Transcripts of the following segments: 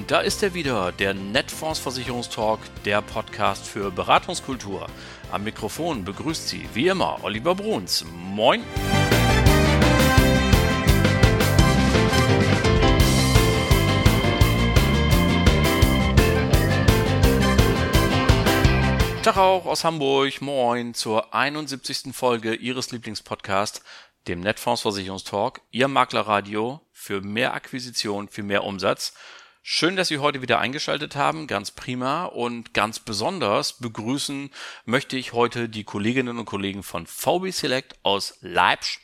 Und da ist er wieder, der Netfonds Versicherungstalk, der Podcast für Beratungskultur. Am Mikrofon begrüßt Sie wie immer Oliver Bruns. Moin! Tag auch aus Hamburg. Moin zur 71. Folge Ihres Lieblingspodcasts, dem Netfonds Versicherungstalk, Ihr Maklerradio für mehr Akquisition, für mehr Umsatz. Schön, dass Sie heute wieder eingeschaltet haben, ganz prima und ganz besonders begrüßen möchte ich heute die Kolleginnen und Kollegen von VB Select aus Leipzig.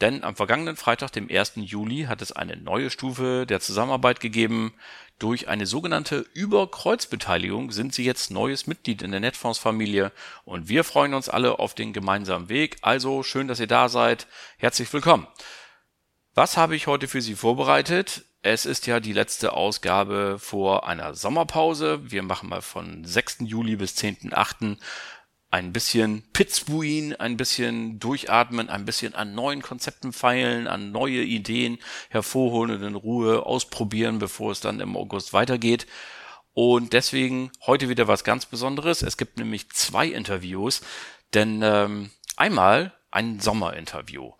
Denn am vergangenen Freitag, dem 1. Juli, hat es eine neue Stufe der Zusammenarbeit gegeben. Durch eine sogenannte Überkreuzbeteiligung sind Sie jetzt neues Mitglied in der Netfonds-Familie und wir freuen uns alle auf den gemeinsamen Weg. Also schön, dass ihr da seid. Herzlich willkommen. Was habe ich heute für Sie vorbereitet? Es ist ja die letzte Ausgabe vor einer Sommerpause. Wir machen mal von 6. Juli bis 10.8. ein bisschen Pitzbuin, ein bisschen durchatmen, ein bisschen an neuen Konzepten feilen, an neue Ideen hervorholen und in Ruhe ausprobieren, bevor es dann im August weitergeht. Und deswegen heute wieder was ganz Besonderes. Es gibt nämlich zwei Interviews, denn ähm, einmal ein Sommerinterview.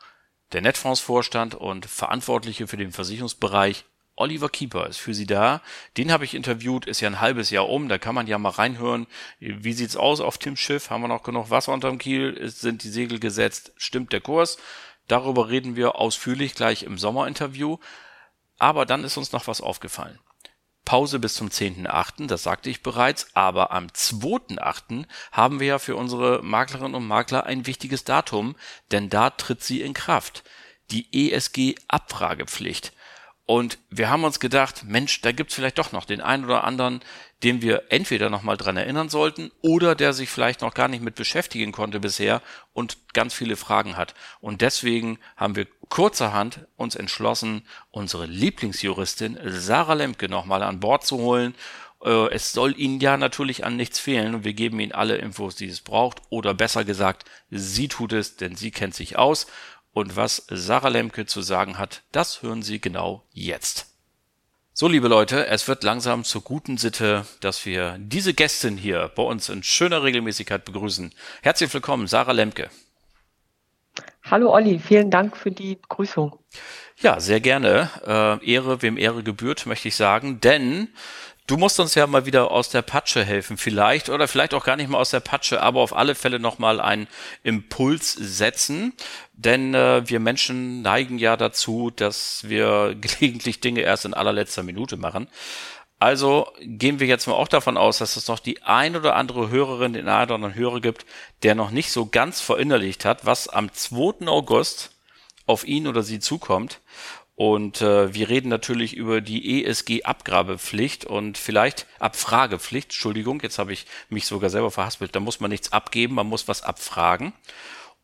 Der Netfonds-Vorstand und Verantwortliche für den Versicherungsbereich Oliver Keeper ist für Sie da. Den habe ich interviewt, ist ja ein halbes Jahr um, da kann man ja mal reinhören. Wie sieht's aus auf dem Schiff? Haben wir noch genug Wasser unterm Kiel? Sind die Segel gesetzt? Stimmt der Kurs? Darüber reden wir ausführlich gleich im Sommerinterview. Aber dann ist uns noch was aufgefallen. Pause bis zum 10.8., das sagte ich bereits, aber am 2.8. haben wir ja für unsere Maklerinnen und Makler ein wichtiges Datum, denn da tritt sie in Kraft. Die ESG-Abfragepflicht. Und wir haben uns gedacht, Mensch, da gibt's vielleicht doch noch den einen oder anderen, den wir entweder nochmal dran erinnern sollten oder der sich vielleicht noch gar nicht mit beschäftigen konnte bisher und ganz viele Fragen hat. Und deswegen haben wir kurzerhand uns entschlossen, unsere Lieblingsjuristin Sarah Lemke nochmal an Bord zu holen. Äh, es soll Ihnen ja natürlich an nichts fehlen und wir geben Ihnen alle Infos, die es braucht. Oder besser gesagt, sie tut es, denn sie kennt sich aus und was Sarah Lemke zu sagen hat, das hören Sie genau jetzt. So, liebe Leute, es wird langsam zur guten Sitte, dass wir diese Gästin hier bei uns in schöner Regelmäßigkeit begrüßen. Herzlich willkommen, Sarah Lemke. Hallo Olli, vielen Dank für die Begrüßung. Ja, sehr gerne. Äh, Ehre, wem Ehre gebührt, möchte ich sagen, denn Du musst uns ja mal wieder aus der Patsche helfen, vielleicht, oder vielleicht auch gar nicht mal aus der Patsche, aber auf alle Fälle nochmal einen Impuls setzen. Denn äh, wir Menschen neigen ja dazu, dass wir gelegentlich Dinge erst in allerletzter Minute machen. Also gehen wir jetzt mal auch davon aus, dass es noch die ein oder andere Hörerin, den einen oder anderen Hörer gibt, der noch nicht so ganz verinnerlicht hat, was am 2. August auf ihn oder sie zukommt. Und äh, wir reden natürlich über die ESG-Abgrabepflicht und vielleicht Abfragepflicht. Entschuldigung, jetzt habe ich mich sogar selber verhaspelt. Da muss man nichts abgeben, man muss was abfragen.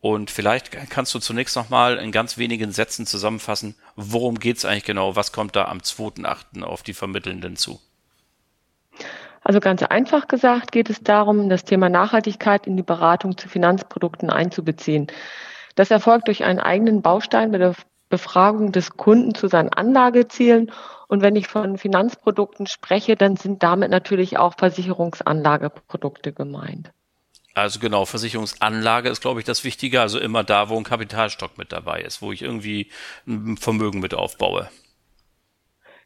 Und vielleicht kannst du zunächst nochmal in ganz wenigen Sätzen zusammenfassen, worum geht's eigentlich genau? Was kommt da am 2.8. auf die Vermittelnden zu? Also ganz einfach gesagt geht es darum, das Thema Nachhaltigkeit in die Beratung zu Finanzprodukten einzubeziehen. Das erfolgt durch einen eigenen Baustein bei der Befragung des Kunden zu seinen Anlagezielen. Und wenn ich von Finanzprodukten spreche, dann sind damit natürlich auch Versicherungsanlageprodukte gemeint. Also genau, Versicherungsanlage ist, glaube ich, das Wichtige. Also immer da, wo ein Kapitalstock mit dabei ist, wo ich irgendwie ein Vermögen mit aufbaue.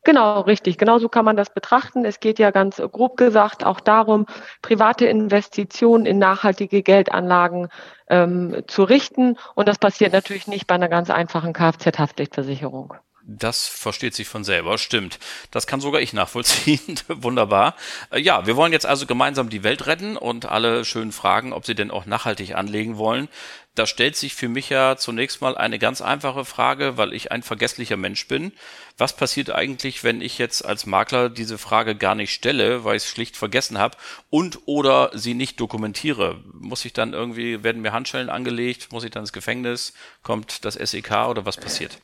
Genau, richtig. Genauso kann man das betrachten. Es geht ja ganz grob gesagt auch darum, private Investitionen in nachhaltige Geldanlagen ähm, zu richten. Und das passiert natürlich nicht bei einer ganz einfachen Kfz-Haftpflichtversicherung. Das versteht sich von selber, stimmt. Das kann sogar ich nachvollziehen. Wunderbar. Äh, ja, wir wollen jetzt also gemeinsam die Welt retten und alle schön fragen, ob sie denn auch nachhaltig anlegen wollen. Da stellt sich für mich ja zunächst mal eine ganz einfache Frage, weil ich ein vergesslicher Mensch bin. Was passiert eigentlich, wenn ich jetzt als Makler diese Frage gar nicht stelle, weil ich es schlicht vergessen habe und oder sie nicht dokumentiere? Muss ich dann irgendwie, werden mir Handschellen angelegt? Muss ich dann ins Gefängnis? Kommt das SEK oder was passiert?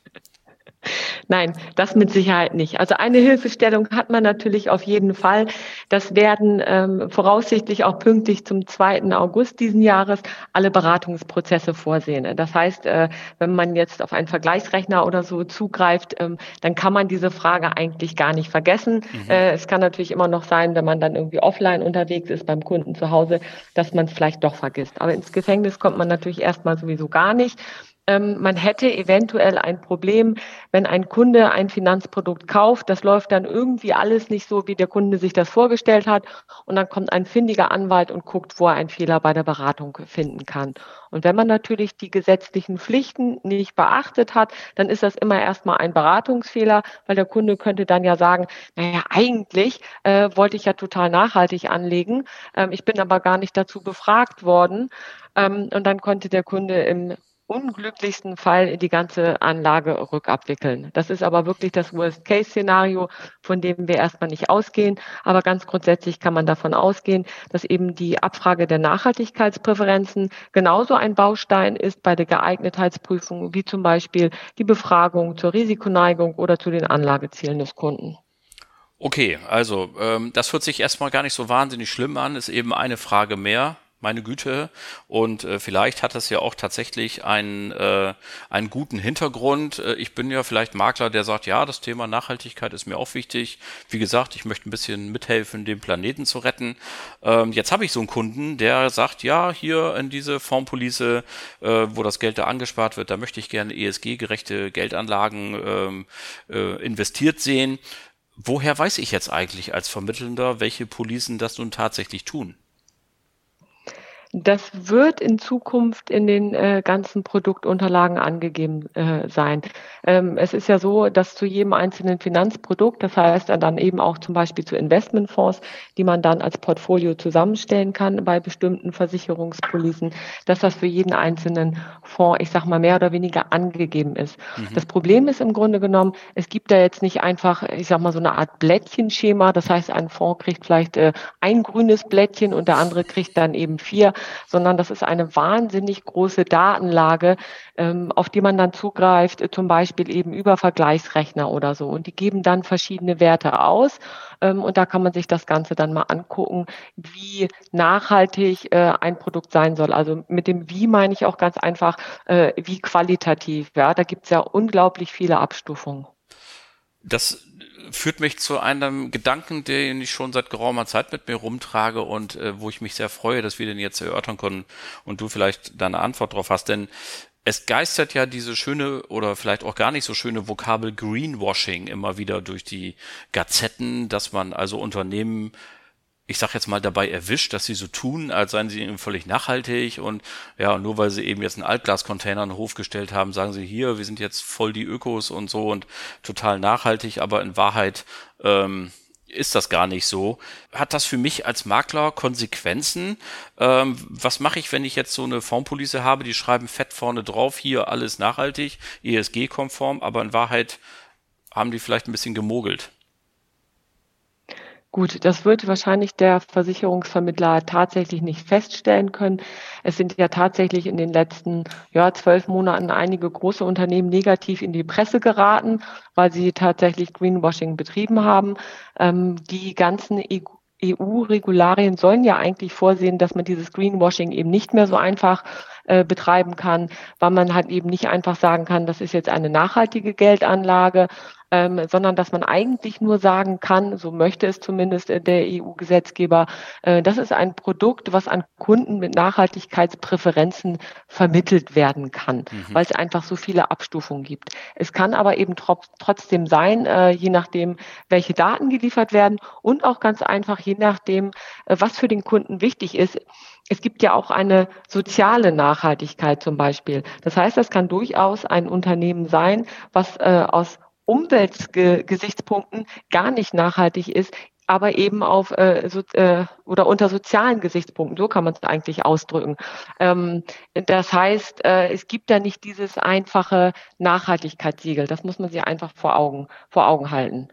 Nein, das mit Sicherheit nicht. Also eine Hilfestellung hat man natürlich auf jeden Fall. Das werden ähm, voraussichtlich auch pünktlich zum 2. August diesen Jahres alle Beratungsprozesse vorsehen. Das heißt, äh, wenn man jetzt auf einen Vergleichsrechner oder so zugreift, ähm, dann kann man diese Frage eigentlich gar nicht vergessen. Mhm. Äh, es kann natürlich immer noch sein, wenn man dann irgendwie offline unterwegs ist beim Kunden zu Hause, dass man es vielleicht doch vergisst. Aber ins Gefängnis kommt man natürlich erstmal sowieso gar nicht man hätte eventuell ein Problem, wenn ein Kunde ein Finanzprodukt kauft, das läuft dann irgendwie alles nicht so, wie der Kunde sich das vorgestellt hat. Und dann kommt ein findiger Anwalt und guckt, wo er einen Fehler bei der Beratung finden kann. Und wenn man natürlich die gesetzlichen Pflichten nicht beachtet hat, dann ist das immer erstmal ein Beratungsfehler, weil der Kunde könnte dann ja sagen, naja, eigentlich äh, wollte ich ja total nachhaltig anlegen. Ähm, ich bin aber gar nicht dazu befragt worden. Ähm, und dann konnte der Kunde im unglücklichsten Fall die ganze Anlage rückabwickeln. Das ist aber wirklich das Worst-Case-Szenario, von dem wir erstmal nicht ausgehen. Aber ganz grundsätzlich kann man davon ausgehen, dass eben die Abfrage der Nachhaltigkeitspräferenzen genauso ein Baustein ist bei der Geeignetheitsprüfung wie zum Beispiel die Befragung zur Risikoneigung oder zu den Anlagezielen des Kunden. Okay, also ähm, das hört sich erstmal gar nicht so wahnsinnig schlimm an, ist eben eine Frage mehr meine Güte. Und äh, vielleicht hat das ja auch tatsächlich einen, äh, einen guten Hintergrund. Äh, ich bin ja vielleicht Makler, der sagt, ja, das Thema Nachhaltigkeit ist mir auch wichtig. Wie gesagt, ich möchte ein bisschen mithelfen, den Planeten zu retten. Ähm, jetzt habe ich so einen Kunden, der sagt, ja, hier in diese Formpolice, äh, wo das Geld da angespart wird, da möchte ich gerne ESG-gerechte Geldanlagen ähm, äh, investiert sehen. Woher weiß ich jetzt eigentlich als Vermittelnder, welche Policen das nun tatsächlich tun? Das wird in Zukunft in den äh, ganzen Produktunterlagen angegeben äh, sein. Ähm, es ist ja so, dass zu jedem einzelnen Finanzprodukt, das heißt dann eben auch zum Beispiel zu Investmentfonds, die man dann als Portfolio zusammenstellen kann bei bestimmten Versicherungspolicen, dass das für jeden einzelnen Fonds, ich sag mal, mehr oder weniger angegeben ist. Mhm. Das Problem ist im Grunde genommen, es gibt da jetzt nicht einfach, ich sag mal, so eine Art Blättchenschema. Das heißt, ein Fonds kriegt vielleicht äh, ein grünes Blättchen und der andere kriegt dann eben vier sondern das ist eine wahnsinnig große Datenlage, ähm, auf die man dann zugreift, äh, zum Beispiel eben über Vergleichsrechner oder so. Und die geben dann verschiedene Werte aus. Ähm, und da kann man sich das Ganze dann mal angucken, wie nachhaltig äh, ein Produkt sein soll. Also mit dem Wie meine ich auch ganz einfach, äh, wie qualitativ. Ja, da gibt es ja unglaublich viele Abstufungen. Das führt mich zu einem Gedanken, den ich schon seit geraumer Zeit mit mir rumtrage und äh, wo ich mich sehr freue, dass wir den jetzt erörtern können und du vielleicht deine Antwort drauf hast. Denn es geistert ja diese schöne oder vielleicht auch gar nicht so schöne Vokabel Greenwashing immer wieder durch die Gazetten, dass man also Unternehmen ich sag jetzt mal, dabei erwischt, dass sie so tun, als seien sie eben völlig nachhaltig und ja, nur weil sie eben jetzt einen Altglascontainer in den Hof gestellt haben, sagen sie hier, wir sind jetzt voll die Ökos und so und total nachhaltig, aber in Wahrheit ähm, ist das gar nicht so. Hat das für mich als Makler Konsequenzen? Ähm, was mache ich, wenn ich jetzt so eine Formpolice habe, die schreiben fett vorne drauf, hier alles nachhaltig, ESG-konform, aber in Wahrheit haben die vielleicht ein bisschen gemogelt? Gut, das wird wahrscheinlich der Versicherungsvermittler tatsächlich nicht feststellen können. Es sind ja tatsächlich in den letzten ja, zwölf Monaten einige große Unternehmen negativ in die Presse geraten, weil sie tatsächlich Greenwashing betrieben haben. Ähm, die ganzen EU-Regularien sollen ja eigentlich vorsehen, dass man dieses Greenwashing eben nicht mehr so einfach äh, betreiben kann, weil man halt eben nicht einfach sagen kann, das ist jetzt eine nachhaltige Geldanlage, ähm, sondern dass man eigentlich nur sagen kann, so möchte es zumindest äh, der EU-Gesetzgeber, äh, das ist ein Produkt, was an Kunden mit Nachhaltigkeitspräferenzen vermittelt werden kann, mhm. weil es einfach so viele Abstufungen gibt. Es kann aber eben tro trotzdem sein, äh, je nachdem, welche Daten geliefert werden und auch ganz einfach, je nachdem, äh, was für den Kunden wichtig ist, es gibt ja auch eine soziale Nachhaltigkeit zum Beispiel. Das heißt, das kann durchaus ein Unternehmen sein, was äh, aus Umweltgesichtspunkten gar nicht nachhaltig ist, aber eben auf äh, so, äh, oder unter sozialen Gesichtspunkten, so kann man es eigentlich ausdrücken. Ähm, das heißt, äh, es gibt da nicht dieses einfache Nachhaltigkeitssiegel. Das muss man sich einfach vor Augen vor Augen halten.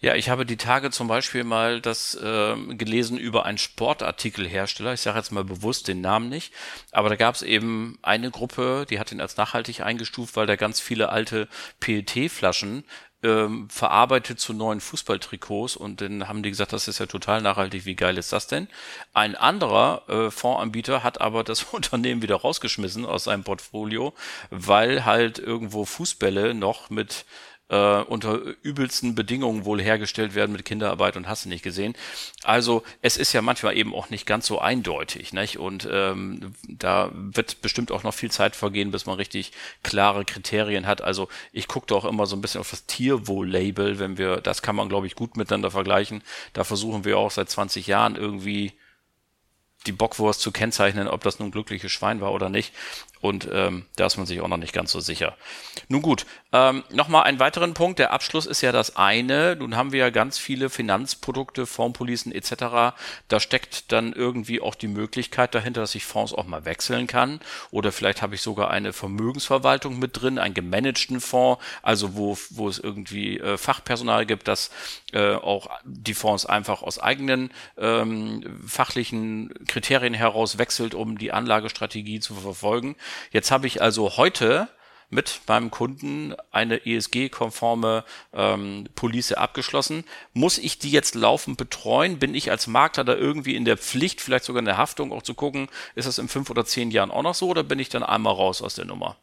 Ja, ich habe die Tage zum Beispiel mal das äh, gelesen über einen Sportartikelhersteller. Ich sage jetzt mal bewusst den Namen nicht, aber da gab es eben eine Gruppe, die hat ihn als nachhaltig eingestuft, weil da ganz viele alte PET-Flaschen ähm, verarbeitet zu neuen Fußballtrikots und dann haben die gesagt, das ist ja total nachhaltig, wie geil ist das denn? Ein anderer äh, Fondsanbieter hat aber das Unternehmen wieder rausgeschmissen aus seinem Portfolio, weil halt irgendwo Fußbälle noch mit äh, unter übelsten Bedingungen wohl hergestellt werden mit Kinderarbeit und hast du nicht gesehen. Also es ist ja manchmal eben auch nicht ganz so eindeutig, nicht? Und ähm, da wird bestimmt auch noch viel Zeit vergehen, bis man richtig klare Kriterien hat. Also ich gucke doch immer so ein bisschen auf das Tierwohl-Label, wenn wir, das kann man glaube ich gut miteinander vergleichen. Da versuchen wir auch seit 20 Jahren irgendwie die Bockwurst zu kennzeichnen, ob das nun glückliches Schwein war oder nicht. Und ähm, da ist man sich auch noch nicht ganz so sicher. Nun gut, ähm, nochmal einen weiteren Punkt. Der Abschluss ist ja das eine. Nun haben wir ja ganz viele Finanzprodukte, Fondspolicen etc. Da steckt dann irgendwie auch die Möglichkeit dahinter, dass ich Fonds auch mal wechseln kann. Oder vielleicht habe ich sogar eine Vermögensverwaltung mit drin, einen gemanagten Fonds, also wo, wo es irgendwie äh, Fachpersonal gibt, das äh, auch die Fonds einfach aus eigenen ähm, fachlichen Kriterien heraus wechselt, um die Anlagestrategie zu verfolgen. Jetzt habe ich also heute mit meinem Kunden eine ESG-konforme ähm, Police abgeschlossen. Muss ich die jetzt laufend betreuen? Bin ich als Makler da irgendwie in der Pflicht, vielleicht sogar in der Haftung, auch zu gucken, ist das in fünf oder zehn Jahren auch noch so oder bin ich dann einmal raus aus der Nummer?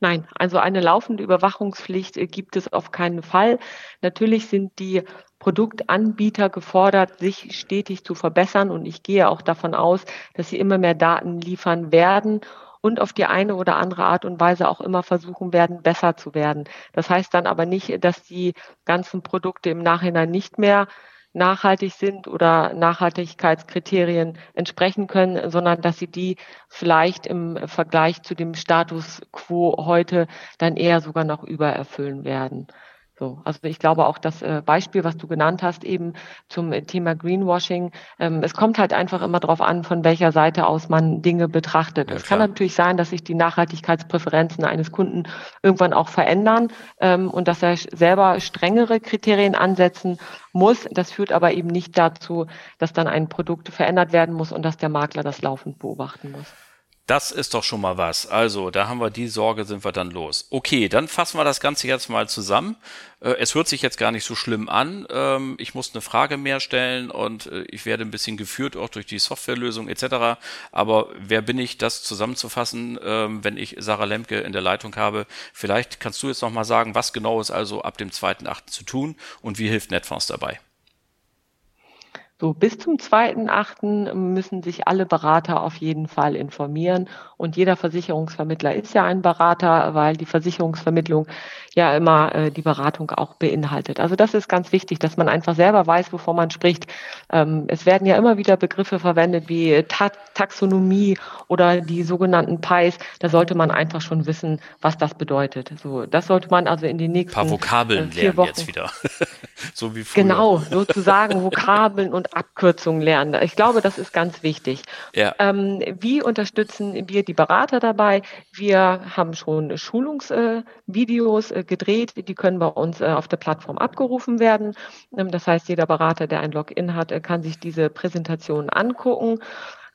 Nein, also eine laufende Überwachungspflicht äh, gibt es auf keinen Fall. Natürlich sind die Produktanbieter gefordert, sich stetig zu verbessern und ich gehe auch davon aus, dass sie immer mehr Daten liefern werden und auf die eine oder andere Art und Weise auch immer versuchen werden, besser zu werden. Das heißt dann aber nicht, dass die ganzen Produkte im Nachhinein nicht mehr nachhaltig sind oder Nachhaltigkeitskriterien entsprechen können, sondern dass sie die vielleicht im Vergleich zu dem Status quo heute dann eher sogar noch übererfüllen werden. So, also ich glaube auch das äh, Beispiel, was du genannt hast, eben zum Thema Greenwashing, ähm, es kommt halt einfach immer darauf an, von welcher Seite aus man Dinge betrachtet. Ja, es kann natürlich sein, dass sich die Nachhaltigkeitspräferenzen eines Kunden irgendwann auch verändern ähm, und dass er selber strengere Kriterien ansetzen muss. Das führt aber eben nicht dazu, dass dann ein Produkt verändert werden muss und dass der Makler das laufend beobachten muss. Das ist doch schon mal was. Also, da haben wir die Sorge, sind wir dann los. Okay, dann fassen wir das Ganze jetzt mal zusammen. Äh, es hört sich jetzt gar nicht so schlimm an. Ähm, ich muss eine Frage mehr stellen und äh, ich werde ein bisschen geführt auch durch die Softwarelösung etc. Aber wer bin ich, das zusammenzufassen, ähm, wenn ich Sarah Lemke in der Leitung habe? Vielleicht kannst du jetzt noch mal sagen, was genau ist also ab dem 2.8. zu tun und wie hilft Netfonds dabei? So, bis zum 2.8. müssen sich alle Berater auf jeden Fall informieren. Und jeder Versicherungsvermittler ist ja ein Berater, weil die Versicherungsvermittlung ja immer äh, die Beratung auch beinhaltet. Also das ist ganz wichtig, dass man einfach selber weiß, wovon man spricht. Ähm, es werden ja immer wieder Begriffe verwendet wie Ta Taxonomie oder die sogenannten PIs. Da sollte man einfach schon wissen, was das bedeutet. So, das sollte man also in den nächsten Ein paar Vokabeln äh, vier lernen Wochen jetzt wieder. so wie früher. Genau, sozusagen Vokabeln und Abkürzungen lernen. Ich glaube, das ist ganz wichtig. Ja. Ähm, wie unterstützen wir die Berater dabei? Wir haben schon Schulungsvideos äh, gedreht, die können bei uns äh, auf der Plattform abgerufen werden. Ähm, das heißt, jeder Berater, der ein Login hat, äh, kann sich diese Präsentation angucken.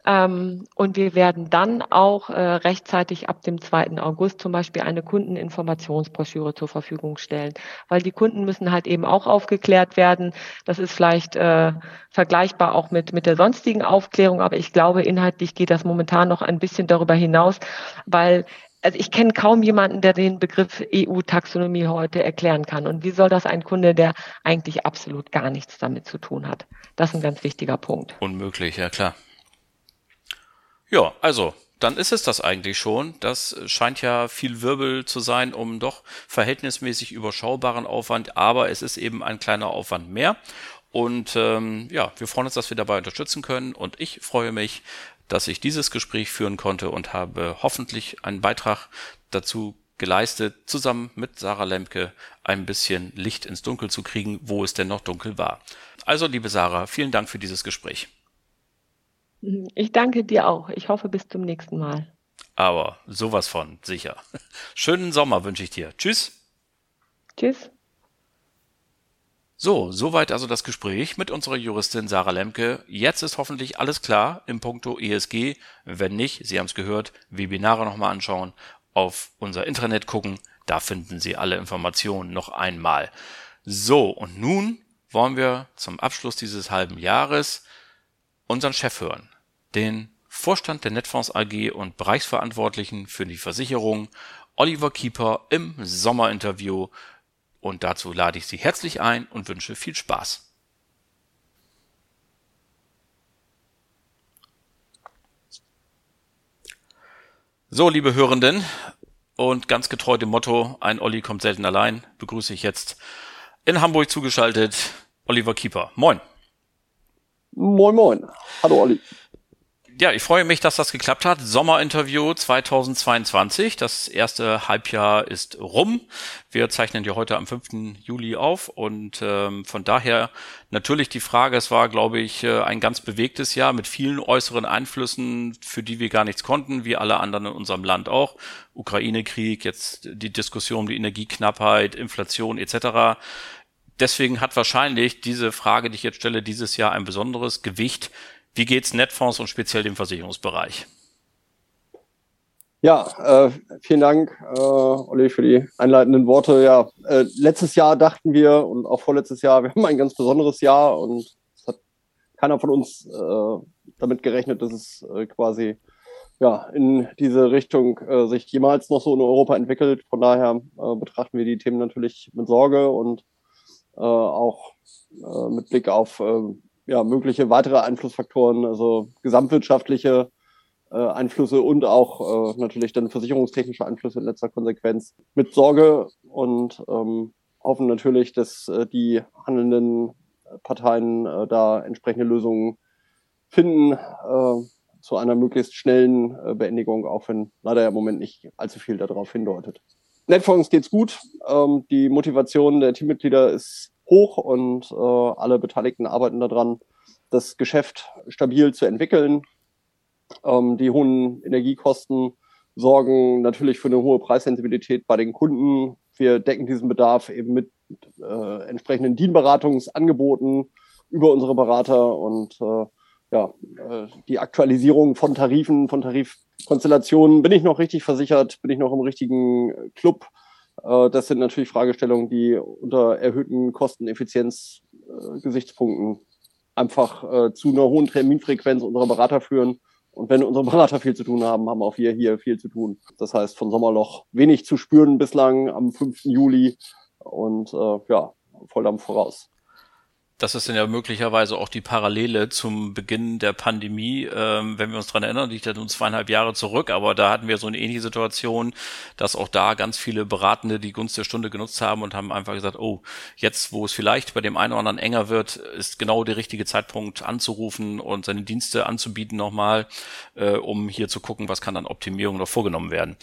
Ähm, und wir werden dann auch äh, rechtzeitig ab dem 2. August zum Beispiel eine Kundeninformationsbroschüre zur Verfügung stellen, weil die Kunden müssen halt eben auch aufgeklärt werden. Das ist vielleicht äh, vergleichbar auch mit, mit der sonstigen Aufklärung, aber ich glaube, inhaltlich geht das momentan noch ein bisschen darüber hinaus, weil also ich kenne kaum jemanden, der den Begriff EU-Taxonomie heute erklären kann. Und wie soll das ein Kunde, der eigentlich absolut gar nichts damit zu tun hat? Das ist ein ganz wichtiger Punkt. Unmöglich, ja klar. Ja, also, dann ist es das eigentlich schon. Das scheint ja viel Wirbel zu sein, um doch verhältnismäßig überschaubaren Aufwand, aber es ist eben ein kleiner Aufwand mehr. Und ähm, ja, wir freuen uns, dass wir dabei unterstützen können. Und ich freue mich, dass ich dieses Gespräch führen konnte und habe hoffentlich einen Beitrag dazu geleistet, zusammen mit Sarah Lemke ein bisschen Licht ins Dunkel zu kriegen, wo es denn noch dunkel war. Also, liebe Sarah, vielen Dank für dieses Gespräch. Ich danke dir auch. Ich hoffe, bis zum nächsten Mal. Aber sowas von, sicher. Schönen Sommer wünsche ich dir. Tschüss. Tschüss. So, soweit also das Gespräch mit unserer Juristin Sarah Lemke. Jetzt ist hoffentlich alles klar im Punkto ESG. Wenn nicht, Sie haben es gehört, Webinare nochmal anschauen, auf unser Intranet gucken, da finden Sie alle Informationen noch einmal. So, und nun wollen wir zum Abschluss dieses halben Jahres unseren Chef hören, den Vorstand der Netfonds AG und Bereichsverantwortlichen für die Versicherung, Oliver Kieper im Sommerinterview und dazu lade ich Sie herzlich ein und wünsche viel Spaß. So, liebe Hörenden, und ganz getreu dem Motto, ein Olli kommt selten allein, begrüße ich jetzt in Hamburg zugeschaltet Oliver Kieper. Moin. Moin, moin. Hallo, Olli ja, ich freue mich, dass das geklappt hat. Sommerinterview 2022. Das erste Halbjahr ist rum. Wir zeichnen ja heute am 5. Juli auf und ähm, von daher natürlich die Frage, es war, glaube ich, äh, ein ganz bewegtes Jahr mit vielen äußeren Einflüssen, für die wir gar nichts konnten, wie alle anderen in unserem Land auch. Ukraine-Krieg, jetzt die Diskussion um die Energieknappheit, Inflation etc. Deswegen hat wahrscheinlich diese Frage, die ich jetzt stelle, dieses Jahr ein besonderes Gewicht wie geht's Netfonds und speziell dem Versicherungsbereich? Ja, äh, vielen Dank, äh, Olli, für die einleitenden Worte. Ja, äh, letztes Jahr dachten wir und auch vorletztes Jahr, wir haben ein ganz besonderes Jahr und es hat keiner von uns äh, damit gerechnet, dass es äh, quasi ja in diese Richtung äh, sich jemals noch so in Europa entwickelt. Von daher äh, betrachten wir die Themen natürlich mit Sorge und äh, auch äh, mit Blick auf äh, ja, mögliche weitere Einflussfaktoren, also gesamtwirtschaftliche äh, Einflüsse und auch äh, natürlich dann versicherungstechnische Einflüsse in letzter Konsequenz mit Sorge und ähm, hoffen natürlich, dass äh, die handelnden Parteien äh, da entsprechende Lösungen finden äh, zu einer möglichst schnellen äh, Beendigung, auch wenn leider im Moment nicht allzu viel darauf hindeutet. Netfonds geht's gut. Ähm, die Motivation der Teammitglieder ist hoch und äh, alle Beteiligten arbeiten daran, das Geschäft stabil zu entwickeln. Ähm, die hohen Energiekosten sorgen natürlich für eine hohe Preissensibilität bei den Kunden. Wir decken diesen Bedarf eben mit äh, entsprechenden Dienberatungsangeboten über unsere Berater und äh, ja, äh, die Aktualisierung von Tarifen, von Tarifkonstellationen. Bin ich noch richtig versichert? Bin ich noch im richtigen Club? Äh, das sind natürlich Fragestellungen, die unter erhöhten Kosteneffizienz-Gesichtspunkten einfach äh, zu einer hohen Terminfrequenz unserer Berater führen. Und wenn unsere Berater viel zu tun haben, haben auch wir hier viel zu tun. Das heißt, von Sommerloch wenig zu spüren bislang am 5. Juli und äh, ja, Volldampf voraus das ist dann ja möglicherweise auch die Parallele zum Beginn der Pandemie, ähm, wenn wir uns dran erinnern, liegt ja nun zweieinhalb Jahre zurück, aber da hatten wir so eine ähnliche Situation, dass auch da ganz viele Beratende die Gunst der Stunde genutzt haben und haben einfach gesagt, oh, jetzt, wo es vielleicht bei dem einen oder anderen enger wird, ist genau der richtige Zeitpunkt anzurufen und seine Dienste anzubieten nochmal, äh, um hier zu gucken, was kann dann Optimierung noch vorgenommen werden.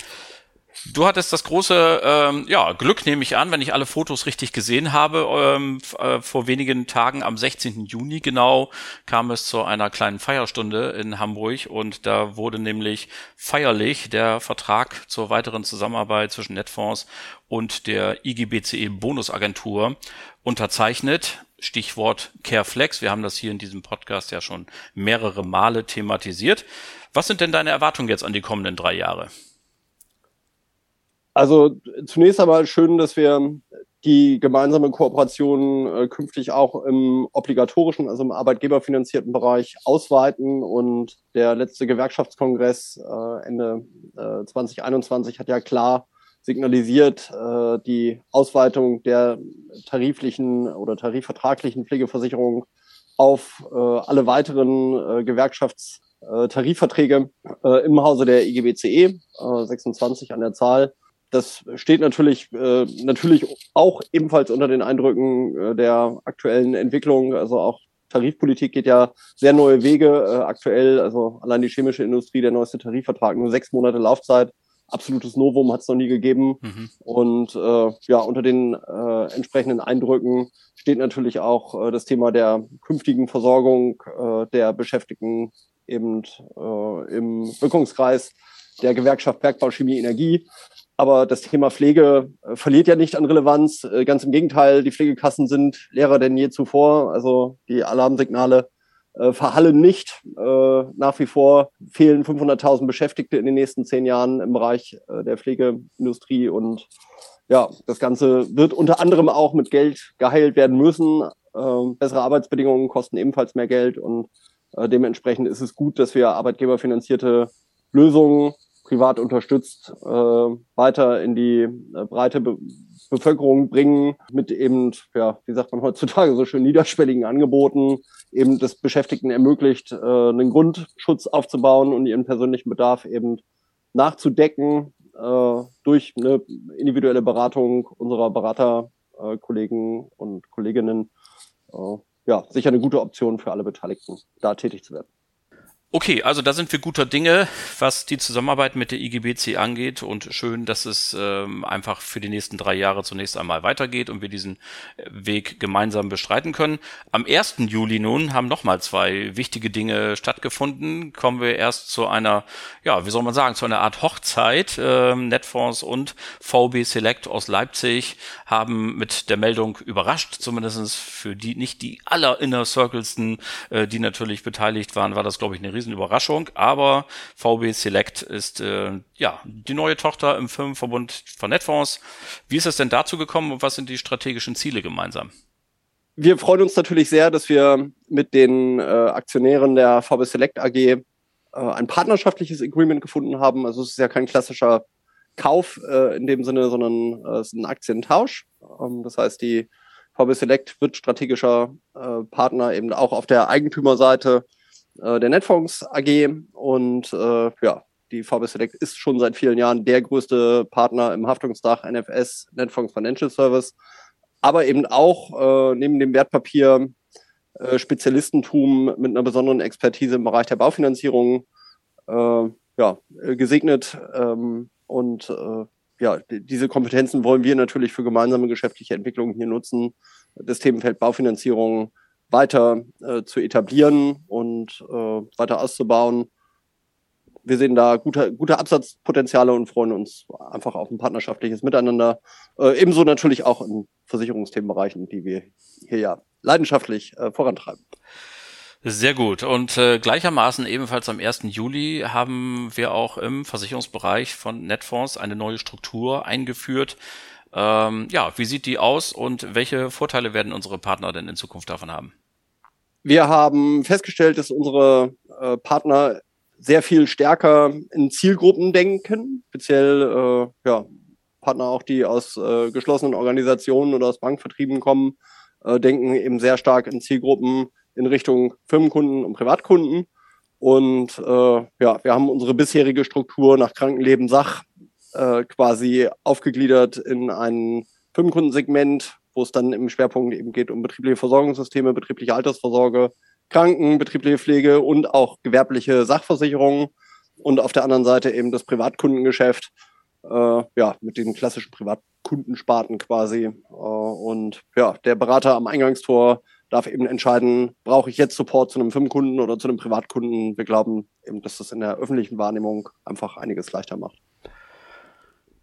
Du hattest das große ähm, ja, Glück, nehme ich an, wenn ich alle Fotos richtig gesehen habe. Ähm, äh, vor wenigen Tagen, am 16. Juni genau, kam es zu einer kleinen Feierstunde in Hamburg und da wurde nämlich feierlich der Vertrag zur weiteren Zusammenarbeit zwischen Netfonds und der IGBCE Bonusagentur unterzeichnet. Stichwort Careflex. Wir haben das hier in diesem Podcast ja schon mehrere Male thematisiert. Was sind denn deine Erwartungen jetzt an die kommenden drei Jahre? Also zunächst einmal schön, dass wir die gemeinsame Kooperation äh, künftig auch im obligatorischen, also im arbeitgeberfinanzierten Bereich ausweiten. Und der letzte Gewerkschaftskongress äh, Ende äh, 2021 hat ja klar signalisiert, äh, die Ausweitung der tariflichen oder tarifvertraglichen Pflegeversicherung auf äh, alle weiteren äh, Gewerkschaftstarifverträge im Hause der IGBCE, äh, 26 an der Zahl, das steht natürlich, äh, natürlich auch ebenfalls unter den Eindrücken äh, der aktuellen Entwicklung. Also auch Tarifpolitik geht ja sehr neue Wege äh, aktuell. Also allein die chemische Industrie, der neueste Tarifvertrag, nur sechs Monate Laufzeit. Absolutes Novum hat es noch nie gegeben. Mhm. Und äh, ja, unter den äh, entsprechenden Eindrücken steht natürlich auch äh, das Thema der künftigen Versorgung äh, der Beschäftigten eben äh, im Wirkungskreis der Gewerkschaft Bergbau, Chemie, Energie. Aber das Thema Pflege äh, verliert ja nicht an Relevanz. Äh, ganz im Gegenteil, die Pflegekassen sind leerer denn je zuvor. Also die Alarmsignale äh, verhallen nicht. Nach wie vor fehlen 500.000 Beschäftigte in den nächsten zehn Jahren im Bereich der Pflegeindustrie und ja, das Ganze wird unter anderem auch mit Geld geheilt werden müssen. Äh, bessere Arbeitsbedingungen kosten ebenfalls mehr Geld und dementsprechend ist es gut, dass wir arbeitgeberfinanzierte Lösungen privat unterstützt äh, weiter in die äh, breite Be Bevölkerung bringen mit eben, ja, wie sagt man heutzutage, so schön niederschwelligen Angeboten, eben des Beschäftigten ermöglicht, äh, einen Grundschutz aufzubauen und ihren persönlichen Bedarf eben nachzudecken äh, durch eine individuelle Beratung unserer Beraterkollegen äh, und Kolleginnen. Äh, ja, sicher eine gute Option für alle Beteiligten, da tätig zu werden. Okay, also da sind wir guter Dinge, was die Zusammenarbeit mit der IGBC angeht und schön, dass es ähm, einfach für die nächsten drei Jahre zunächst einmal weitergeht und wir diesen äh, Weg gemeinsam bestreiten können. Am 1. Juli nun haben nochmal zwei wichtige Dinge stattgefunden. Kommen wir erst zu einer, ja, wie soll man sagen, zu einer Art Hochzeit. Ähm, Netfonds und VB Select aus Leipzig haben mit der Meldung überrascht, zumindestens für die, nicht die aller Inner Circlesten, äh, die natürlich beteiligt waren, war das, glaube ich, eine Riesenüberraschung, aber VB Select ist äh, ja die neue Tochter im Firmenverbund von Netfonds. Wie ist es denn dazu gekommen und was sind die strategischen Ziele gemeinsam? Wir freuen uns natürlich sehr, dass wir mit den äh, Aktionären der VB Select AG äh, ein partnerschaftliches Agreement gefunden haben. Also es ist ja kein klassischer Kauf äh, in dem Sinne, sondern äh, es ist ein Aktientausch. Ähm, das heißt, die VB Select wird strategischer äh, Partner eben auch auf der Eigentümerseite der Netfonds AG und äh, ja, die VB Select ist schon seit vielen Jahren der größte Partner im Haftungsdach NFS, Netfonds Financial Service, aber eben auch äh, neben dem Wertpapier äh, Spezialistentum mit einer besonderen Expertise im Bereich der Baufinanzierung äh, ja, gesegnet. Ähm, und äh, ja, diese Kompetenzen wollen wir natürlich für gemeinsame geschäftliche Entwicklungen hier nutzen. Das Themenfeld Baufinanzierung weiter äh, zu etablieren und äh, weiter auszubauen. Wir sehen da gute, gute Absatzpotenziale und freuen uns einfach auf ein partnerschaftliches Miteinander. Äh, ebenso natürlich auch in Versicherungsthemenbereichen, die wir hier ja leidenschaftlich äh, vorantreiben. Sehr gut. Und äh, gleichermaßen ebenfalls am 1. Juli haben wir auch im Versicherungsbereich von Netfonds eine neue Struktur eingeführt. Ähm, ja, wie sieht die aus und welche Vorteile werden unsere Partner denn in Zukunft davon haben? Wir haben festgestellt, dass unsere äh, Partner sehr viel stärker in Zielgruppen denken, speziell äh, ja, Partner auch, die aus äh, geschlossenen Organisationen oder aus Bankvertrieben kommen, äh, denken eben sehr stark in Zielgruppen in Richtung Firmenkunden und Privatkunden. Und äh, ja, wir haben unsere bisherige Struktur nach Krankenleben Sach äh, quasi aufgegliedert in ein Firmenkundensegment, wo es dann im Schwerpunkt eben geht um betriebliche Versorgungssysteme, betriebliche Altersvorsorge, Kranken, betriebliche Pflege und auch gewerbliche Sachversicherungen. Und auf der anderen Seite eben das Privatkundengeschäft, äh, ja, mit den klassischen Privatkundensparten quasi. Äh, und ja, der Berater am Eingangstor darf eben entscheiden, brauche ich jetzt Support zu einem Firmenkunden oder zu einem Privatkunden. Wir glauben eben, dass das in der öffentlichen Wahrnehmung einfach einiges leichter macht.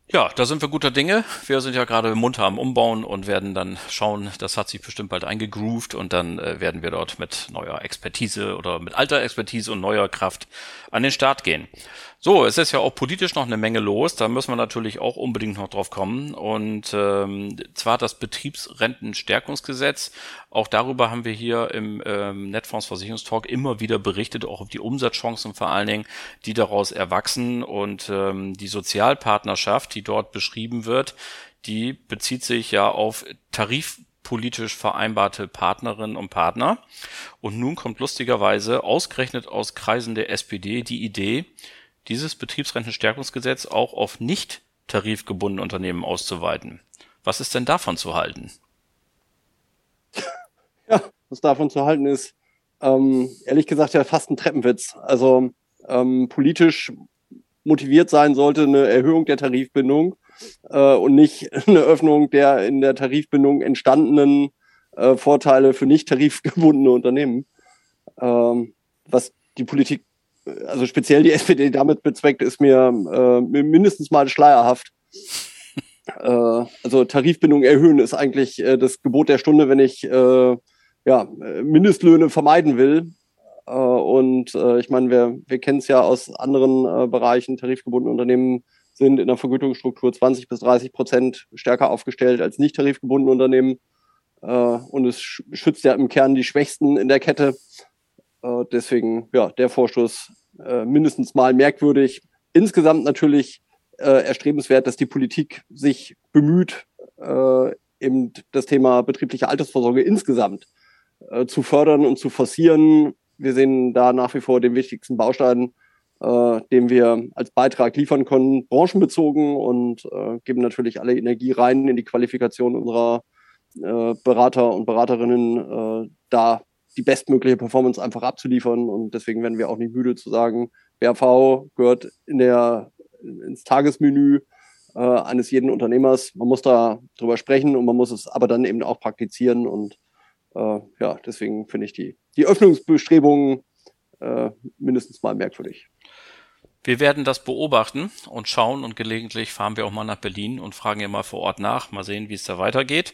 Ja, da sind wir guter Dinge. Wir sind ja gerade munter am Umbauen und werden dann schauen, das hat sich bestimmt bald eingegroovt und dann äh, werden wir dort mit neuer Expertise oder mit alter Expertise und neuer Kraft an den Start gehen. So, es ist ja auch politisch noch eine Menge los, da müssen wir natürlich auch unbedingt noch drauf kommen. Und ähm, zwar das Betriebsrentenstärkungsgesetz, auch darüber haben wir hier im ähm, Netfonds Versicherungstalk immer wieder berichtet, auch auf die Umsatzchancen vor allen Dingen, die daraus erwachsen. Und ähm, die Sozialpartnerschaft, die dort beschrieben wird, die bezieht sich ja auf tarifpolitisch vereinbarte Partnerinnen und Partner. Und nun kommt lustigerweise ausgerechnet aus Kreisen der SPD die Idee, dieses Betriebsrentenstärkungsgesetz auch auf nicht tarifgebundene Unternehmen auszuweiten. Was ist denn davon zu halten? Ja, was davon zu halten ist, ähm, ehrlich gesagt ja fast ein Treppenwitz. Also ähm, politisch motiviert sein sollte eine Erhöhung der Tarifbindung äh, und nicht eine Öffnung der in der Tarifbindung entstandenen äh, Vorteile für nicht tarifgebundene Unternehmen. Ähm, was die Politik also speziell die SPD damit bezweckt, ist mir äh, mindestens mal schleierhaft. Äh, also Tarifbindung erhöhen ist eigentlich äh, das Gebot der Stunde, wenn ich äh, ja, Mindestlöhne vermeiden will. Äh, und äh, ich meine, wir, wir kennen es ja aus anderen Bereichen, tarifgebundene Unternehmen sind in der Vergütungsstruktur 20 bis 30 Prozent stärker aufgestellt als nicht tarifgebundene Unternehmen. Und es schützt ja im Kern die Schwächsten in der Kette. Äh, deswegen, ja, der Vorstoß äh, mindestens mal merkwürdig. Insgesamt natürlich äh, erstrebenswert, dass die Politik sich bemüht, eben das Thema betriebliche Altersvorsorge insgesamt zu fördern und zu forcieren. Wir sehen da nach wie vor den wichtigsten Baustein, äh, den wir als Beitrag liefern können, branchenbezogen und äh, geben natürlich alle Energie rein in die Qualifikation unserer äh, Berater und Beraterinnen, da die bestmögliche Performance einfach abzuliefern. Und deswegen werden wir auch nicht müde zu sagen, BRV gehört in der, ins Tagesmenü äh, eines jeden Unternehmers. Man muss da drüber sprechen und man muss es aber dann eben auch praktizieren. Und äh, ja, deswegen finde ich die, die Öffnungsbestrebungen äh, mindestens mal merkwürdig. Wir werden das beobachten und schauen und gelegentlich fahren wir auch mal nach Berlin und fragen ja mal vor Ort nach, mal sehen, wie es da weitergeht.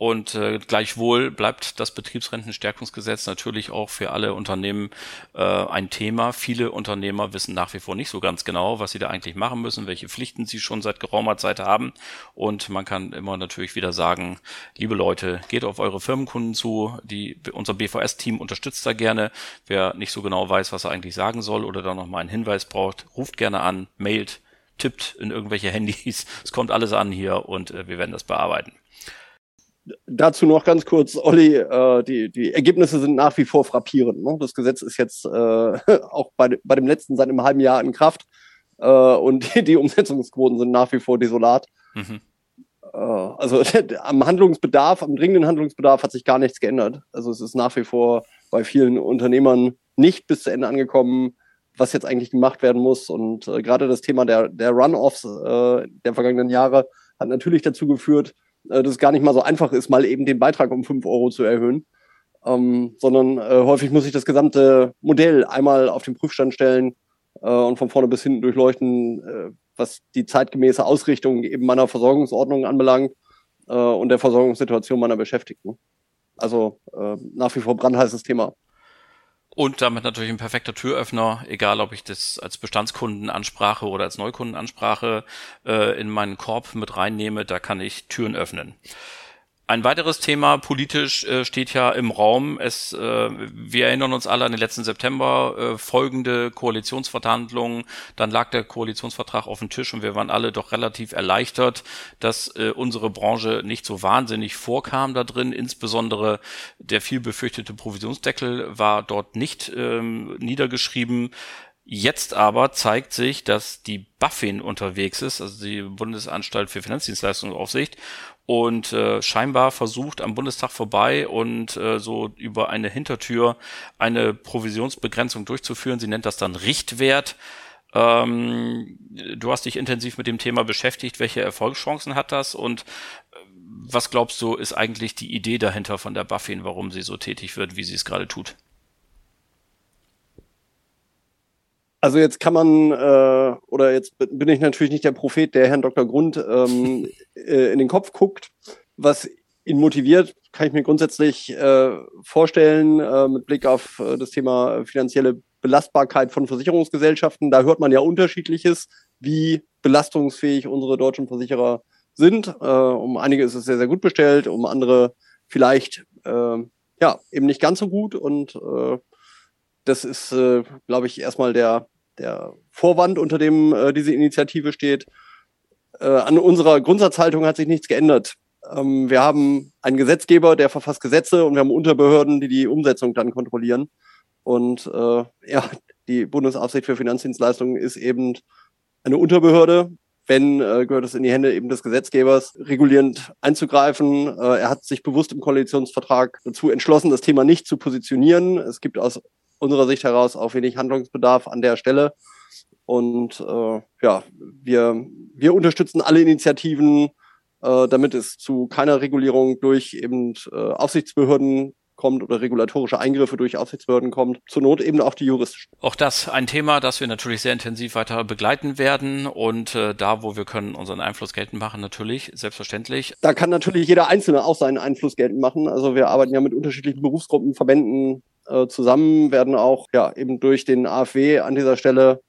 Und äh, gleichwohl bleibt das Betriebsrentenstärkungsgesetz natürlich auch für alle Unternehmen äh, ein Thema. Viele Unternehmer wissen nach wie vor nicht so ganz genau, was sie da eigentlich machen müssen, welche Pflichten sie schon seit geraumer Zeit haben. Und man kann immer natürlich wieder sagen, liebe Leute, geht auf eure Firmenkunden zu. Die, unser BVS-Team unterstützt da gerne. Wer nicht so genau weiß, was er eigentlich sagen soll oder da nochmal einen Hinweis braucht, ruft gerne an, mailt, tippt in irgendwelche Handys. Es kommt alles an hier und äh, wir werden das bearbeiten dazu noch ganz kurz, Olli, äh, die, die Ergebnisse sind nach wie vor frappierend. Ne? Das Gesetz ist jetzt äh, auch bei, bei dem letzten seit einem halben Jahr in Kraft äh, und die, die Umsetzungsquoten sind nach wie vor desolat. Mhm. Äh, also am Handlungsbedarf, am dringenden Handlungsbedarf hat sich gar nichts geändert. Also es ist nach wie vor bei vielen Unternehmern nicht bis zu Ende angekommen, was jetzt eigentlich gemacht werden muss. Und äh, gerade das Thema der, der Run-Offs äh, der vergangenen Jahre hat natürlich dazu geführt, äh, dass es gar nicht mal so einfach ist, mal eben den Beitrag um fünf Euro zu erhöhen. Ähm, sondern äh, häufig muss ich das gesamte Modell einmal auf den Prüfstand stellen äh, und von vorne bis hinten durchleuchten, äh, was die zeitgemäße Ausrichtung eben meiner Versorgungsordnung anbelangt äh, und der Versorgungssituation meiner Beschäftigten. Also äh, nach wie vor brandheißes Thema. Und damit natürlich ein perfekter Türöffner, egal ob ich das als Bestandskundenansprache oder als Neukundenansprache äh, in meinen Korb mit reinnehme, da kann ich Türen öffnen. Ein weiteres Thema politisch äh, steht ja im Raum. Es, äh, wir erinnern uns alle an den letzten September äh, folgende Koalitionsverhandlungen. Dann lag der Koalitionsvertrag auf dem Tisch und wir waren alle doch relativ erleichtert, dass äh, unsere Branche nicht so wahnsinnig vorkam da drin. Insbesondere der viel befürchtete Provisionsdeckel war dort nicht ähm, niedergeschrieben. Jetzt aber zeigt sich, dass die BaFin unterwegs ist, also die Bundesanstalt für Finanzdienstleistungsaufsicht, und äh, scheinbar versucht am Bundestag vorbei und äh, so über eine Hintertür eine Provisionsbegrenzung durchzuführen. Sie nennt das dann Richtwert. Ähm, du hast dich intensiv mit dem Thema beschäftigt. Welche Erfolgschancen hat das und äh, was glaubst du, ist eigentlich die Idee dahinter von der Buffin, warum sie so tätig wird, wie sie es gerade tut? Also jetzt kann man, äh, oder jetzt bin ich natürlich nicht der Prophet, der Herrn Dr. Grund ähm, äh, in den Kopf guckt. Was ihn motiviert, kann ich mir grundsätzlich äh, vorstellen, äh, mit Blick auf äh, das Thema finanzielle Belastbarkeit von Versicherungsgesellschaften. Da hört man ja unterschiedliches, wie belastungsfähig unsere deutschen Versicherer sind. Äh, um einige ist es sehr, sehr gut bestellt, um andere vielleicht äh, ja eben nicht ganz so gut und äh, das ist, äh, glaube ich, erstmal der, der Vorwand, unter dem äh, diese Initiative steht. Äh, an unserer Grundsatzhaltung hat sich nichts geändert. Ähm, wir haben einen Gesetzgeber, der verfasst Gesetze und wir haben Unterbehörden, die die Umsetzung dann kontrollieren. Und äh, ja, die Bundesaufsicht für Finanzdienstleistungen ist eben eine Unterbehörde. Wenn, äh, gehört es in die Hände eben des Gesetzgebers, regulierend einzugreifen. Äh, er hat sich bewusst im Koalitionsvertrag dazu entschlossen, das Thema nicht zu positionieren. Es gibt aus unserer Sicht heraus auch wenig Handlungsbedarf an der Stelle. Und äh, ja, wir, wir unterstützen alle Initiativen, äh, damit es zu keiner Regulierung durch eben äh, Aufsichtsbehörden kommt oder regulatorische Eingriffe durch Aufsichtsbehörden kommt, zur Not eben auch die juristischen. Auch das ein Thema, das wir natürlich sehr intensiv weiter begleiten werden und äh, da, wo wir können, unseren Einfluss geltend machen, natürlich, selbstverständlich. Da kann natürlich jeder Einzelne auch seinen Einfluss geltend machen. Also wir arbeiten ja mit unterschiedlichen Berufsgruppen, Verbänden äh, zusammen, werden auch ja eben durch den AfW an dieser Stelle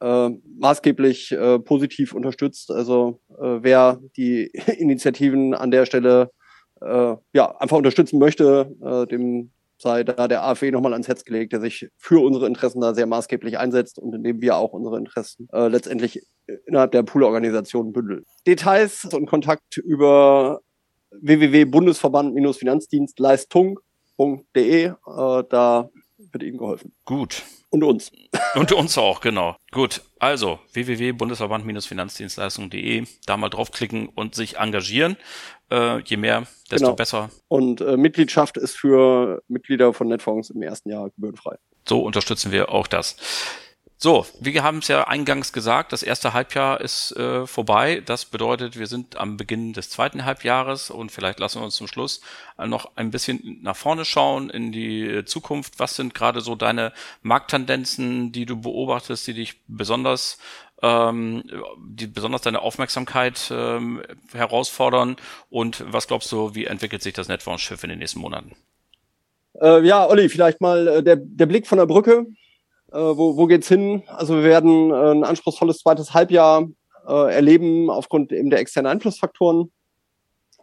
äh, maßgeblich äh, positiv unterstützt. Also äh, wer die Initiativen an der Stelle äh, ja einfach unterstützen möchte, äh, dem sei da der AfW nochmal ans Herz gelegt, der sich für unsere Interessen da sehr maßgeblich einsetzt und in dem wir auch unsere Interessen äh, letztendlich innerhalb der Poolorganisation bündeln. Details und Kontakt über www.bundesverband-finanzdienstleistung.de, äh, da wird Ihnen geholfen. Gut. Und uns. Und uns auch, genau. Gut, also www.bundesverband-finanzdienstleistung.de, da mal draufklicken und sich engagieren. Äh, je mehr, desto genau. besser. Und äh, Mitgliedschaft ist für Mitglieder von Netfonds im ersten Jahr gebührenfrei. So unterstützen wir auch das. So, wir haben es ja eingangs gesagt, das erste Halbjahr ist äh, vorbei. Das bedeutet, wir sind am Beginn des zweiten Halbjahres und vielleicht lassen wir uns zum Schluss noch ein bisschen nach vorne schauen in die Zukunft. Was sind gerade so deine Markttendenzen, die du beobachtest, die dich besonders ähm, die besonders deine Aufmerksamkeit ähm, herausfordern und was glaubst du, wie entwickelt sich das Netfonds-Schiff in den nächsten Monaten? Äh, ja, Olli, vielleicht mal äh, der, der Blick von der Brücke. Äh, wo, wo geht's hin? Also wir werden äh, ein anspruchsvolles zweites Halbjahr äh, erleben aufgrund eben der externen Einflussfaktoren.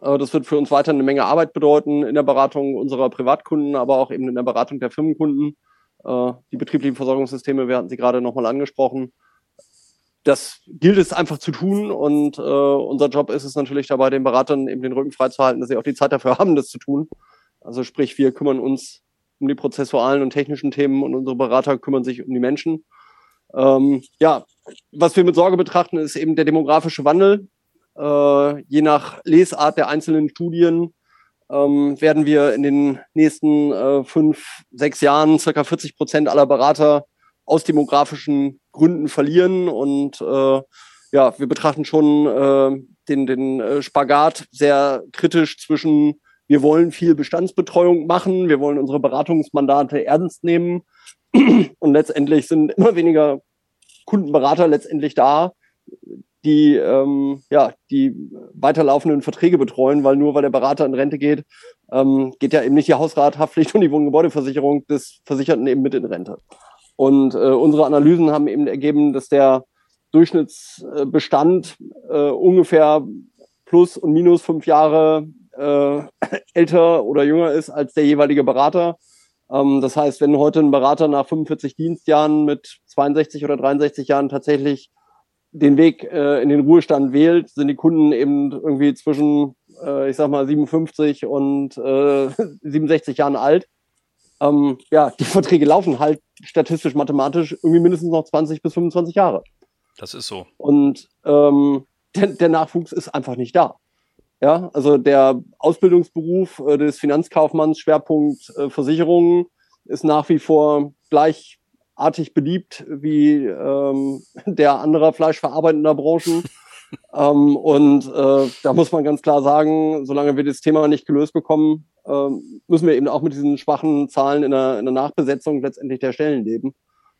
Äh, das wird für uns weiter eine Menge Arbeit bedeuten in der Beratung unserer Privatkunden, aber auch eben in der Beratung der Firmenkunden. Äh, die betrieblichen Versorgungssysteme, wir hatten sie gerade nochmal angesprochen. Das gilt es einfach zu tun und unser Job ist es natürlich dabei, den Beratern eben den Rücken freizuhalten, dass sie auch die Zeit dafür haben, das zu tun. Also sprich, wir kümmern uns um die prozessualen und technischen Themen und unsere Berater kümmern sich um die Menschen. Ähm, ja, was wir mit Sorge betrachten, ist eben der demografische Wandel. Äh, je nach Lesart der einzelnen Studien ähm, werden wir in den nächsten äh, fünf, sechs Jahren circa 40 Prozent aller Berater aus demografischen Gründen verlieren. Und äh, ja, wir betrachten schon äh, den, den äh, Spagat sehr kritisch zwischen wir wollen viel Bestandsbetreuung machen, wir wollen unsere Beratungsmandate ernst nehmen und letztendlich sind immer weniger Kundenberater letztendlich da, die ähm, ja die weiterlaufenden Verträge betreuen, weil nur weil der Berater in Rente geht, ähm, geht ja eben nicht die Hausrathaftpflicht und die Wohngebäudeversicherung des Versicherten eben mit in Rente. Und äh, unsere Analysen haben eben ergeben, dass der Durchschnittsbestand äh, ungefähr plus und minus fünf Jahre äh, älter oder jünger ist als der jeweilige Berater. Ähm, das heißt, wenn heute ein Berater nach 45 Dienstjahren mit 62 oder 63 Jahren tatsächlich den Weg äh, in den Ruhestand wählt, sind die Kunden eben irgendwie zwischen, äh, ich sag mal, 57 und äh, 67 Jahren alt. Ähm, ja, die Verträge laufen halt statistisch, mathematisch irgendwie mindestens noch 20 bis 25 Jahre. Das ist so. Und ähm, der, der Nachwuchs ist einfach nicht da. Ja, also der Ausbildungsberuf äh, des Finanzkaufmanns, Schwerpunkt äh, Versicherungen, ist nach wie vor gleichartig beliebt wie ähm, der anderer fleischverarbeitender Branchen. ähm, und äh, da muss man ganz klar sagen, solange wir das Thema nicht gelöst bekommen, äh, müssen wir eben auch mit diesen schwachen Zahlen in der, in der Nachbesetzung letztendlich der Stellen leben.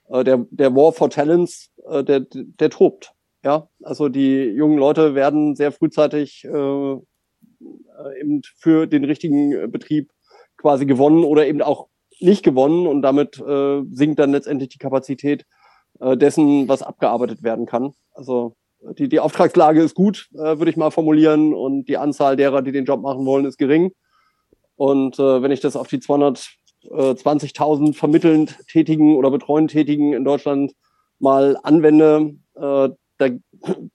Äh, der, der War for Talents, äh, der, der tobt. Ja, also die jungen Leute werden sehr frühzeitig äh, äh, eben für den richtigen äh, Betrieb quasi gewonnen oder eben auch nicht gewonnen und damit äh, sinkt dann letztendlich die Kapazität äh, dessen, was abgearbeitet werden kann. Also die, die Auftragslage ist gut, äh, würde ich mal formulieren, und die Anzahl derer, die den Job machen wollen, ist gering. Und äh, wenn ich das auf die 220.000 vermittelnd tätigen oder betreuen tätigen in Deutschland mal anwende, äh, da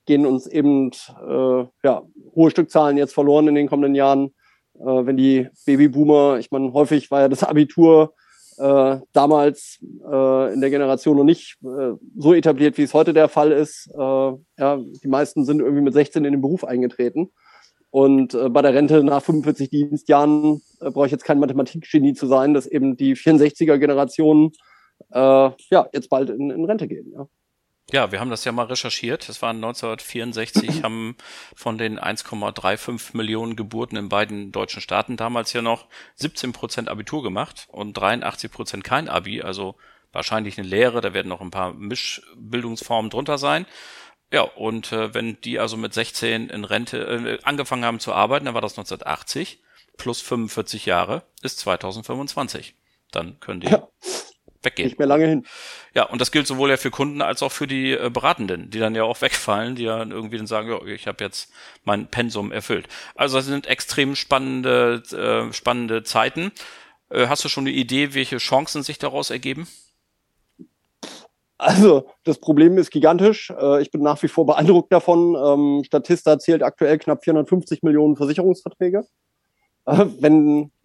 gehen uns eben äh, ja, hohe Stückzahlen jetzt verloren in den kommenden Jahren. Äh, wenn die Babyboomer, ich meine, häufig war ja das Abitur äh, damals äh, in der Generation noch nicht äh, so etabliert, wie es heute der Fall ist. Äh, ja, die meisten sind irgendwie mit 16 in den Beruf eingetreten. Und äh, bei der Rente nach 45 Dienstjahren äh, brauche ich jetzt kein Mathematikgenie zu sein, dass eben die 64er-Generationen äh, ja, jetzt bald in, in Rente gehen. Ja. Ja, wir haben das ja mal recherchiert. Das war 1964, haben von den 1,35 Millionen Geburten in beiden deutschen Staaten damals ja noch 17 Prozent Abitur gemacht und 83 Prozent kein Abi, also wahrscheinlich eine Lehre, da werden noch ein paar Mischbildungsformen drunter sein. Ja, und äh, wenn die also mit 16 in Rente äh, angefangen haben zu arbeiten, dann war das 1980 plus 45 Jahre ist 2025. Dann können die ja weggehen. Nicht mehr lange hin. Ja, und das gilt sowohl ja für Kunden als auch für die äh, Beratenden, die dann ja auch wegfallen, die ja irgendwie dann sagen, ja, ich habe jetzt mein Pensum erfüllt. Also das sind extrem spannende, äh, spannende Zeiten. Äh, hast du schon eine Idee, welche Chancen sich daraus ergeben? Also, das Problem ist gigantisch. Äh, ich bin nach wie vor beeindruckt davon. Ähm, Statista zählt aktuell knapp 450 Millionen Versicherungsverträge.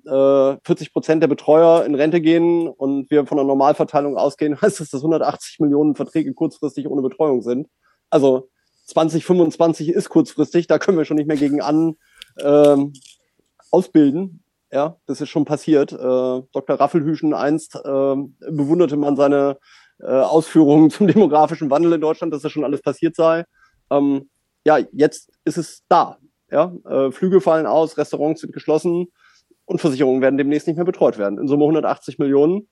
Äh, wenn 40 äh, Prozent der Betreuer in Rente gehen und wir von einer Normalverteilung ausgehen, heißt das, dass 180 Millionen Verträge kurzfristig ohne Betreuung sind. Also 2025 ist kurzfristig, da können wir schon nicht mehr gegen an ähm, ausbilden. Ja, das ist schon passiert. Äh, Dr. Raffelhüschen einst äh, bewunderte man seine äh, Ausführungen zum demografischen Wandel in Deutschland, dass das schon alles passiert sei. Ähm, ja, jetzt ist es da. Ja, äh, Flüge fallen aus, Restaurants sind geschlossen und Versicherungen werden demnächst nicht mehr betreut werden. In Summe 180 Millionen.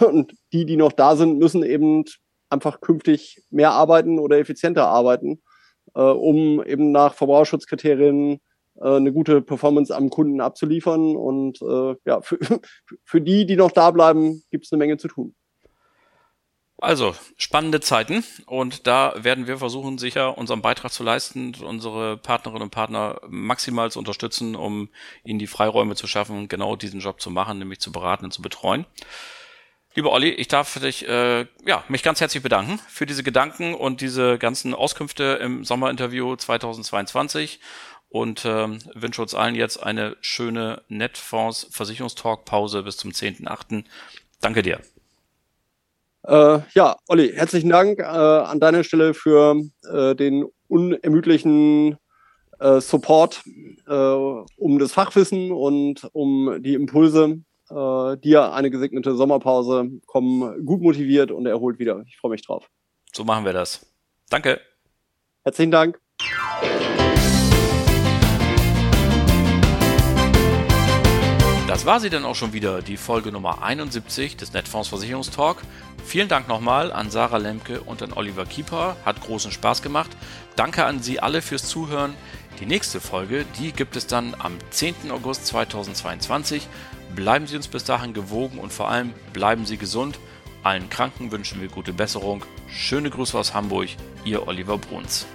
Und die, die noch da sind, müssen eben einfach künftig mehr arbeiten oder effizienter arbeiten, äh, um eben nach Verbraucherschutzkriterien äh, eine gute Performance am Kunden abzuliefern. Und äh, ja, für, für die, die noch da bleiben, gibt es eine Menge zu tun. Also, spannende Zeiten und da werden wir versuchen, sicher unseren Beitrag zu leisten, unsere Partnerinnen und Partner maximal zu unterstützen, um ihnen die Freiräume zu schaffen, genau diesen Job zu machen, nämlich zu beraten und zu betreuen. Lieber Olli, ich darf dich, äh, ja, mich ganz herzlich bedanken für diese Gedanken und diese ganzen Auskünfte im Sommerinterview 2022 und äh, wünsche uns allen jetzt eine schöne Netfonds Versicherungstalk Pause bis zum 10.8. Danke dir. Äh, ja, Olli, herzlichen Dank äh, an deiner Stelle für äh, den unermüdlichen äh, Support äh, um das Fachwissen und um die Impulse. Äh, dir eine gesegnete Sommerpause. Komm gut motiviert und erholt wieder. Ich freue mich drauf. So machen wir das. Danke. Herzlichen Dank. Das war sie dann auch schon wieder, die Folge Nummer 71 des Netfonds Versicherungstalk. Vielen Dank nochmal an Sarah Lemke und an Oliver Kieper. Hat großen Spaß gemacht. Danke an Sie alle fürs Zuhören. Die nächste Folge, die gibt es dann am 10. August 2022. Bleiben Sie uns bis dahin gewogen und vor allem bleiben Sie gesund. Allen Kranken wünschen wir gute Besserung. Schöne Grüße aus Hamburg, Ihr Oliver Bruns.